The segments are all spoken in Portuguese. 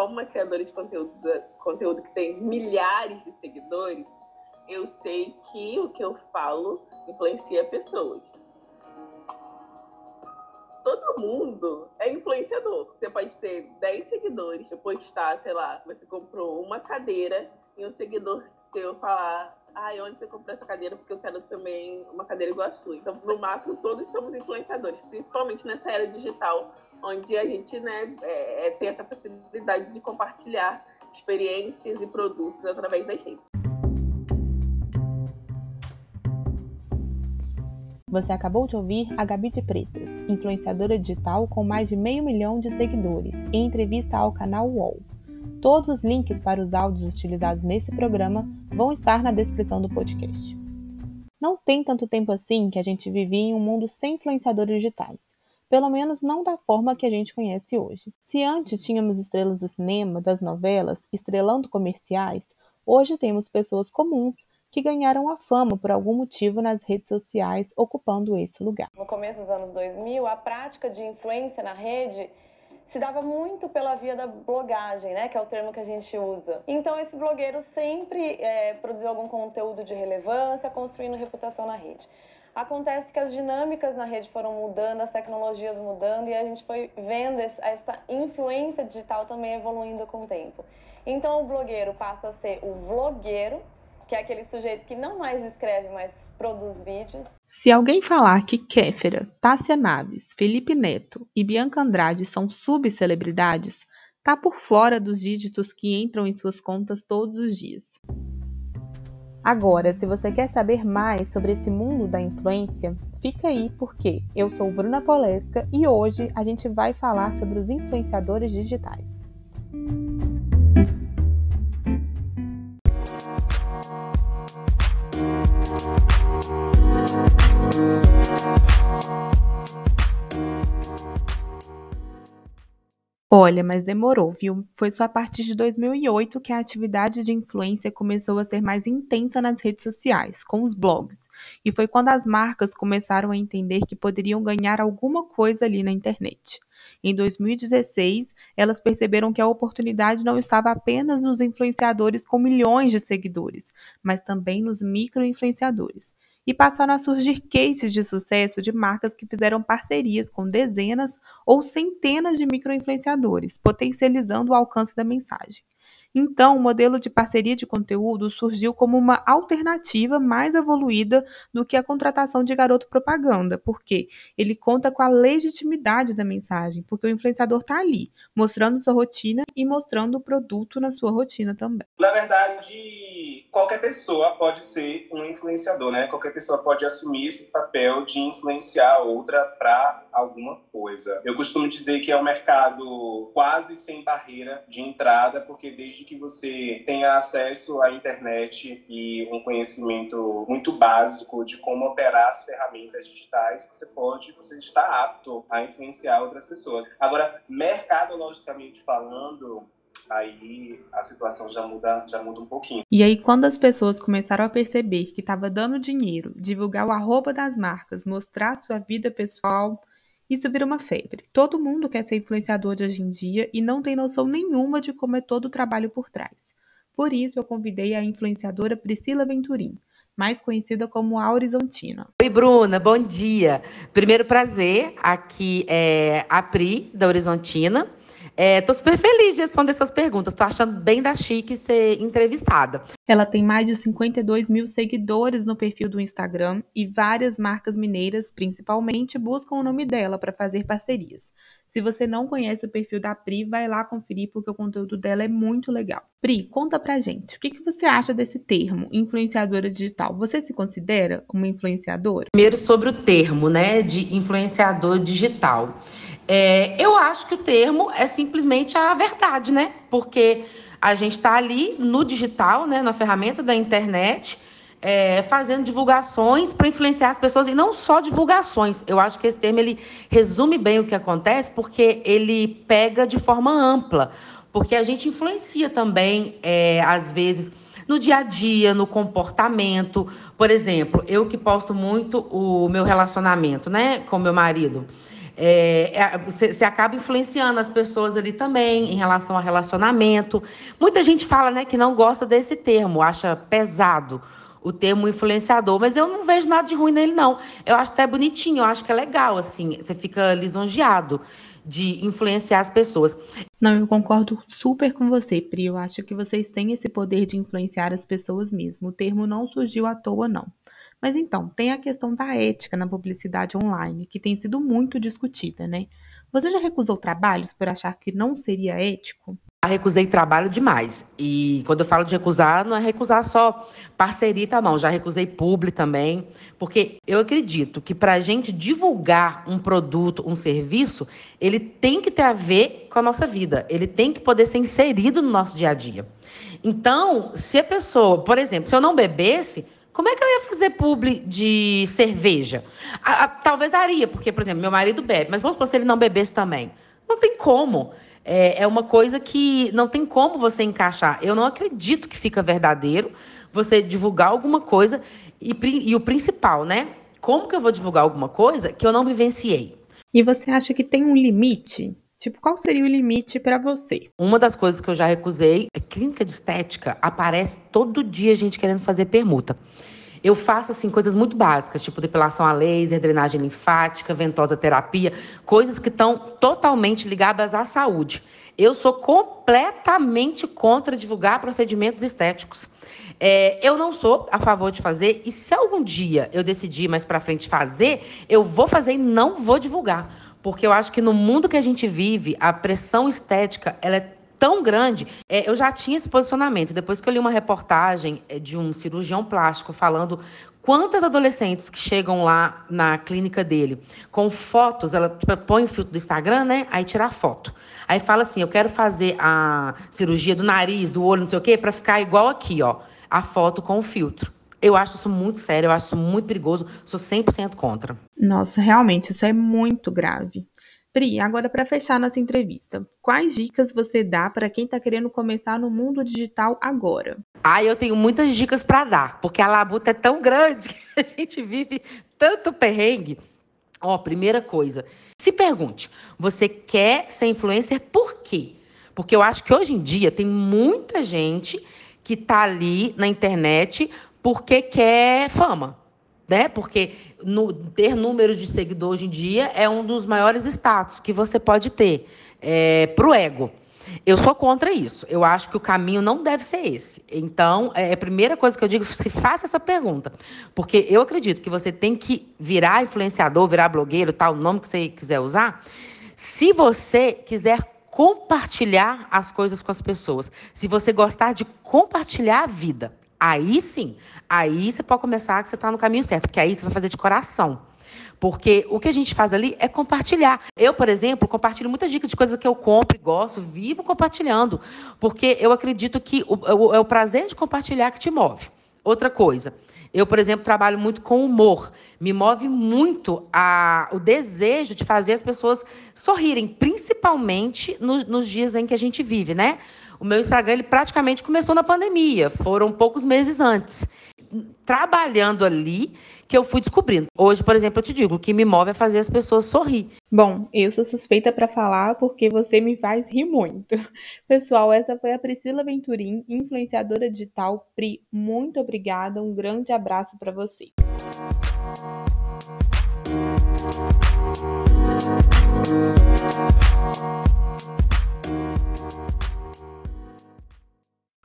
como uma criadora de conteúdo, conteúdo que tem milhares de seguidores, eu sei que o que eu falo influencia pessoas. Todo mundo é influenciador. Você pode ter 10 seguidores, postar, sei lá, você comprou uma cadeira e um seguidor seu falar ai, onde você comprou essa cadeira? Porque eu quero também uma cadeira igual a sua. Então, no macro, todos somos influenciadores, principalmente nessa era digital, onde a gente né, é, é, tem essa facilidade de compartilhar experiências e produtos através das redes. Você acabou de ouvir a Gabi de Pretas, influenciadora digital com mais de meio milhão de seguidores, em entrevista ao canal UOL. Todos os links para os áudios utilizados nesse programa vão estar na descrição do podcast. Não tem tanto tempo assim que a gente vivia em um mundo sem influenciadores digitais. Pelo menos não da forma que a gente conhece hoje. Se antes tínhamos estrelas do cinema, das novelas, estrelando comerciais, hoje temos pessoas comuns que ganharam a fama por algum motivo nas redes sociais, ocupando esse lugar. No começo dos anos 2000, a prática de influência na rede se dava muito pela via da blogagem, né, que é o termo que a gente usa. Então esse blogueiro sempre é, produziu algum conteúdo de relevância, construindo reputação na rede. Acontece que as dinâmicas na rede foram mudando, as tecnologias mudando e a gente foi vendo essa influência digital também evoluindo com o tempo. Então o blogueiro passa a ser o vlogueiro, que é aquele sujeito que não mais escreve, mas produz vídeos. Se alguém falar que Kéfera, Tássia Naves, Felipe Neto e Bianca Andrade são subcelebridades, tá por fora dos dígitos que entram em suas contas todos os dias. Agora, se você quer saber mais sobre esse mundo da influência, fica aí porque eu sou Bruna Polesca e hoje a gente vai falar sobre os influenciadores digitais. Olha, mas demorou, viu? Foi só a partir de 2008 que a atividade de influência começou a ser mais intensa nas redes sociais, com os blogs. E foi quando as marcas começaram a entender que poderiam ganhar alguma coisa ali na internet. Em 2016, elas perceberam que a oportunidade não estava apenas nos influenciadores com milhões de seguidores, mas também nos micro-influenciadores e passaram a surgir cases de sucesso de marcas que fizeram parcerias com dezenas ou centenas de microinfluenciadores, potencializando o alcance da mensagem. Então, o modelo de parceria de conteúdo surgiu como uma alternativa mais evoluída do que a contratação de garoto propaganda, porque ele conta com a legitimidade da mensagem, porque o influenciador está ali, mostrando sua rotina e mostrando o produto na sua rotina também. Na verdade, qualquer pessoa pode ser um influenciador, né? Qualquer pessoa pode assumir esse papel de influenciar outra para alguma coisa. Eu costumo dizer que é um mercado quase sem barreira de entrada, porque desde que você tenha acesso à internet e um conhecimento muito básico de como operar as ferramentas digitais, você pode, você está apto a influenciar outras pessoas. Agora, mercadologicamente falando, aí a situação já muda, já muda um pouquinho. E aí, quando as pessoas começaram a perceber que estava dando dinheiro, divulgar o arroba das marcas, mostrar sua vida pessoal, isso vira uma febre. Todo mundo quer ser influenciador de hoje em dia e não tem noção nenhuma de como é todo o trabalho por trás. Por isso, eu convidei a influenciadora Priscila Venturim, mais conhecida como a Horizontina. Oi, Bruna, bom dia. Primeiro prazer, aqui é a Pri, da Horizontina. Estou é, super feliz de responder suas perguntas. Estou achando bem da chique ser entrevistada. Ela tem mais de 52 mil seguidores no perfil do Instagram e várias marcas mineiras, principalmente, buscam o nome dela para fazer parcerias. Se você não conhece o perfil da Pri, vai lá conferir porque o conteúdo dela é muito legal. Pri, conta pra gente, o que, que você acha desse termo, influenciadora digital? Você se considera uma influenciadora? Primeiro sobre o termo, né, de influenciador digital. É, eu acho que o termo é simplesmente a verdade, né? Porque a gente está ali no digital, né, na ferramenta da internet, é, fazendo divulgações para influenciar as pessoas e não só divulgações. Eu acho que esse termo ele resume bem o que acontece porque ele pega de forma ampla, porque a gente influencia também é, às vezes no dia a dia, no comportamento. Por exemplo, eu que posto muito o meu relacionamento, né, com meu marido. É, é, você, você, acaba influenciando as pessoas ali também em relação ao relacionamento. Muita gente fala né, que não gosta desse termo, acha pesado o termo influenciador, mas eu não vejo nada de ruim nele, não. Eu acho até bonitinho, eu acho que é legal, assim, você fica lisonjeado de influenciar as pessoas. Não, eu concordo super com você, Pri. Eu acho que vocês têm esse poder de influenciar as pessoas mesmo. O termo não surgiu à toa, não. Mas então, tem a questão da ética na publicidade online, que tem sido muito discutida, né? Você já recusou trabalhos por achar que não seria ético? Já recusei trabalho demais. E quando eu falo de recusar, não é recusar só parceria, tá, não. Já recusei publi também. Porque eu acredito que para a gente divulgar um produto, um serviço, ele tem que ter a ver com a nossa vida. Ele tem que poder ser inserido no nosso dia a dia. Então, se a pessoa, por exemplo, se eu não bebesse, como é que eu ia fazer publi de cerveja? A, a, talvez daria, porque, por exemplo, meu marido bebe, mas vamos supor se ele não bebesse também. Não tem como. É, é uma coisa que não tem como você encaixar. Eu não acredito que fica verdadeiro você divulgar alguma coisa e, e o principal, né? Como que eu vou divulgar alguma coisa que eu não vivenciei? E você acha que tem um limite Tipo, qual seria o limite para você? Uma das coisas que eu já recusei é clínica de estética. Aparece todo dia gente querendo fazer permuta. Eu faço assim coisas muito básicas, tipo depilação a laser, drenagem linfática, ventosa terapia, coisas que estão totalmente ligadas à saúde. Eu sou completamente contra divulgar procedimentos estéticos. É, eu não sou a favor de fazer e se algum dia eu decidir mais para frente fazer, eu vou fazer e não vou divulgar porque eu acho que no mundo que a gente vive, a pressão estética ela é tão grande. É, eu já tinha esse posicionamento. Depois que eu li uma reportagem é, de um cirurgião plástico falando quantas adolescentes que chegam lá na clínica dele com fotos, ela tipo, põe o filtro do Instagram, né? Aí tira a foto. Aí fala assim: eu quero fazer a cirurgia do nariz, do olho, não sei o quê, para ficar igual aqui, ó, a foto com o filtro. Eu acho isso muito sério, eu acho isso muito perigoso, sou 100% contra. Nossa, realmente, isso é muito grave. Pri, agora para fechar nossa entrevista, quais dicas você dá para quem está querendo começar no mundo digital agora? Ah, eu tenho muitas dicas para dar, porque a labuta é tão grande que a gente vive tanto perrengue. Ó, primeira coisa, se pergunte, você quer ser influencer por quê? Porque eu acho que hoje em dia tem muita gente que está ali na internet porque quer fama, né? Porque no, ter número de seguidores hoje em dia é um dos maiores status que você pode ter é, para o ego. Eu sou contra isso. Eu acho que o caminho não deve ser esse. Então, é a primeira coisa que eu digo, se faça essa pergunta. Porque eu acredito que você tem que virar influenciador, virar blogueiro, tal, o nome que você quiser usar, se você quiser compartilhar as coisas com as pessoas. Se você gostar de compartilhar a vida. Aí sim, aí você pode começar que você está no caminho certo, porque aí você vai fazer de coração. Porque o que a gente faz ali é compartilhar. Eu, por exemplo, compartilho muitas dicas de coisas que eu compro e gosto, vivo compartilhando. Porque eu acredito que o, o, é o prazer de compartilhar que te move. Outra coisa, eu, por exemplo, trabalho muito com humor. Me move muito a, o desejo de fazer as pessoas sorrirem, principalmente no, nos dias em que a gente vive, né? O meu Instagram ele praticamente começou na pandemia, foram poucos meses antes. Trabalhando ali que eu fui descobrindo. Hoje, por exemplo, eu te digo, o que me move é fazer as pessoas sorrir. Bom, eu sou suspeita para falar porque você me faz rir muito. Pessoal, essa foi a Priscila Venturim, influenciadora digital. Pri, muito obrigada, um grande abraço para você.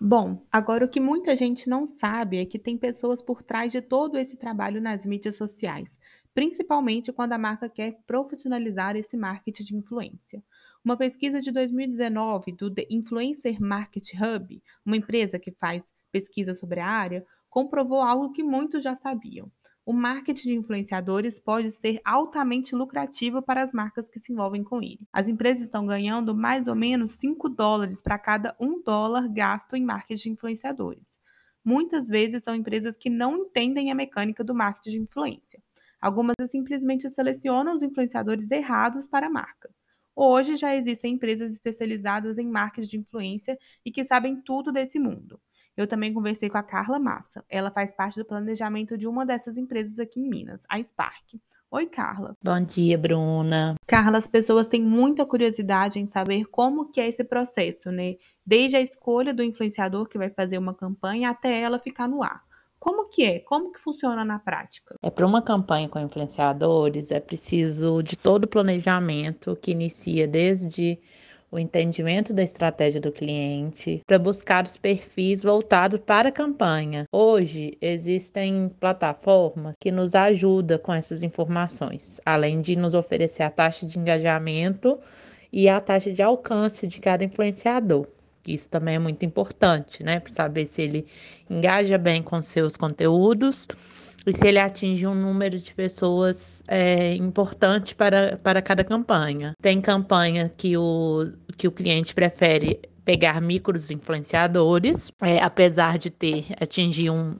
Bom, agora o que muita gente não sabe é que tem pessoas por trás de todo esse trabalho nas mídias sociais, principalmente quando a marca quer profissionalizar esse marketing de influência. Uma pesquisa de 2019 do The Influencer Market Hub, uma empresa que faz pesquisa sobre a área, comprovou algo que muitos já sabiam o marketing de influenciadores pode ser altamente lucrativo para as marcas que se envolvem com ele. As empresas estão ganhando mais ou menos 5 dólares para cada 1 dólar gasto em marketing de influenciadores. Muitas vezes são empresas que não entendem a mecânica do marketing de influência. Algumas simplesmente selecionam os influenciadores errados para a marca. Hoje já existem empresas especializadas em marketing de influência e que sabem tudo desse mundo. Eu também conversei com a Carla Massa. Ela faz parte do planejamento de uma dessas empresas aqui em Minas, a Spark. Oi, Carla. Bom dia, Bruna. Carla, as pessoas têm muita curiosidade em saber como que é esse processo, né? Desde a escolha do influenciador que vai fazer uma campanha até ela ficar no ar. Como que é? Como que funciona na prática? É para uma campanha com influenciadores, é preciso de todo o planejamento que inicia desde o entendimento da estratégia do cliente, para buscar os perfis voltados para a campanha. Hoje existem plataformas que nos ajudam com essas informações, além de nos oferecer a taxa de engajamento e a taxa de alcance de cada influenciador. Isso também é muito importante, né? Para saber se ele engaja bem com seus conteúdos e se ele atinge um número de pessoas é, importante para, para cada campanha. Tem campanha que o, que o cliente prefere pegar micros influenciadores, é, apesar de ter atingir um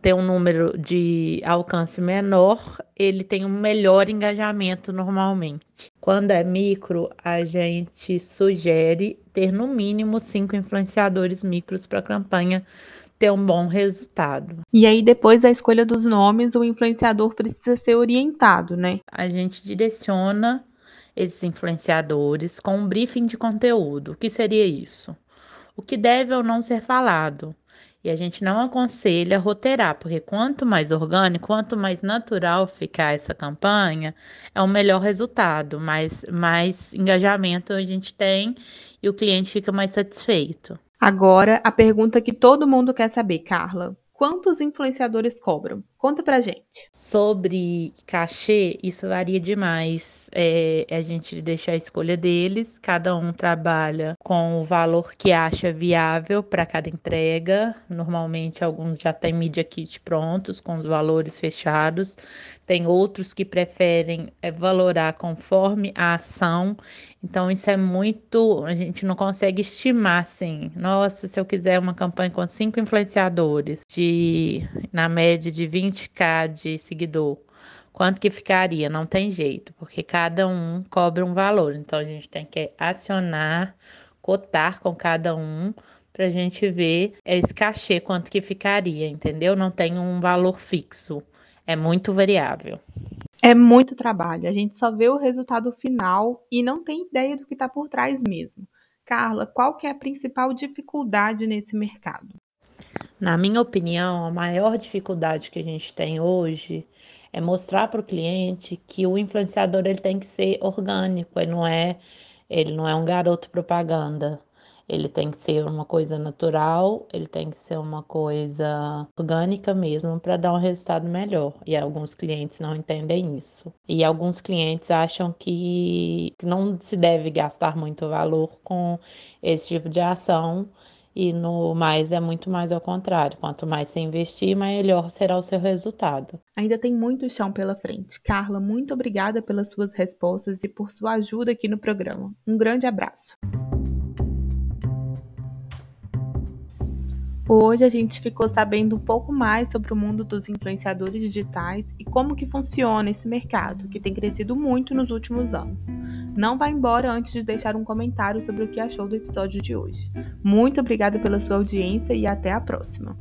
ter um número de alcance menor, ele tem um melhor engajamento normalmente. Quando é micro, a gente sugere ter no mínimo cinco influenciadores micros para a campanha ter um bom resultado. E aí, depois da escolha dos nomes, o influenciador precisa ser orientado, né? A gente direciona esses influenciadores com um briefing de conteúdo. O que seria isso? O que deve ou não ser falado. E a gente não aconselha roteirar, porque quanto mais orgânico, quanto mais natural ficar essa campanha, é o melhor resultado, mais, mais engajamento a gente tem e o cliente fica mais satisfeito. Agora, a pergunta que todo mundo quer saber, Carla. Quantos influenciadores cobram? Conta pra gente. Sobre cachê, isso varia demais. É, a gente deixa a escolha deles, cada um trabalha com o valor que acha viável para cada entrega. Normalmente, alguns já têm media kit prontos, com os valores fechados. Tem outros que preferem é, valorar conforme a ação. Então, isso é muito. A gente não consegue estimar assim. Nossa, se eu quiser uma campanha com cinco influenciadores, de na média de 20 20k de seguidor, quanto que ficaria? Não tem jeito, porque cada um cobra um valor. Então a gente tem que acionar, cotar com cada um para a gente ver esse cachê quanto que ficaria, entendeu? Não tem um valor fixo, é muito variável. É muito trabalho, a gente só vê o resultado final e não tem ideia do que está por trás mesmo. Carla, qual que é a principal dificuldade nesse mercado? Na minha opinião, a maior dificuldade que a gente tem hoje é mostrar para o cliente que o influenciador ele tem que ser orgânico, ele não é, ele não é um garoto propaganda. Ele tem que ser uma coisa natural, ele tem que ser uma coisa orgânica mesmo para dar um resultado melhor. E alguns clientes não entendem isso. E alguns clientes acham que não se deve gastar muito valor com esse tipo de ação e no mais é muito mais ao contrário. Quanto mais você investir, melhor será o seu resultado. Ainda tem muito chão pela frente. Carla, muito obrigada pelas suas respostas e por sua ajuda aqui no programa. Um grande abraço. Hoje a gente ficou sabendo um pouco mais sobre o mundo dos influenciadores digitais e como que funciona esse mercado, que tem crescido muito nos últimos anos. Não vá embora antes de deixar um comentário sobre o que achou do episódio de hoje. Muito obrigada pela sua audiência e até a próxima.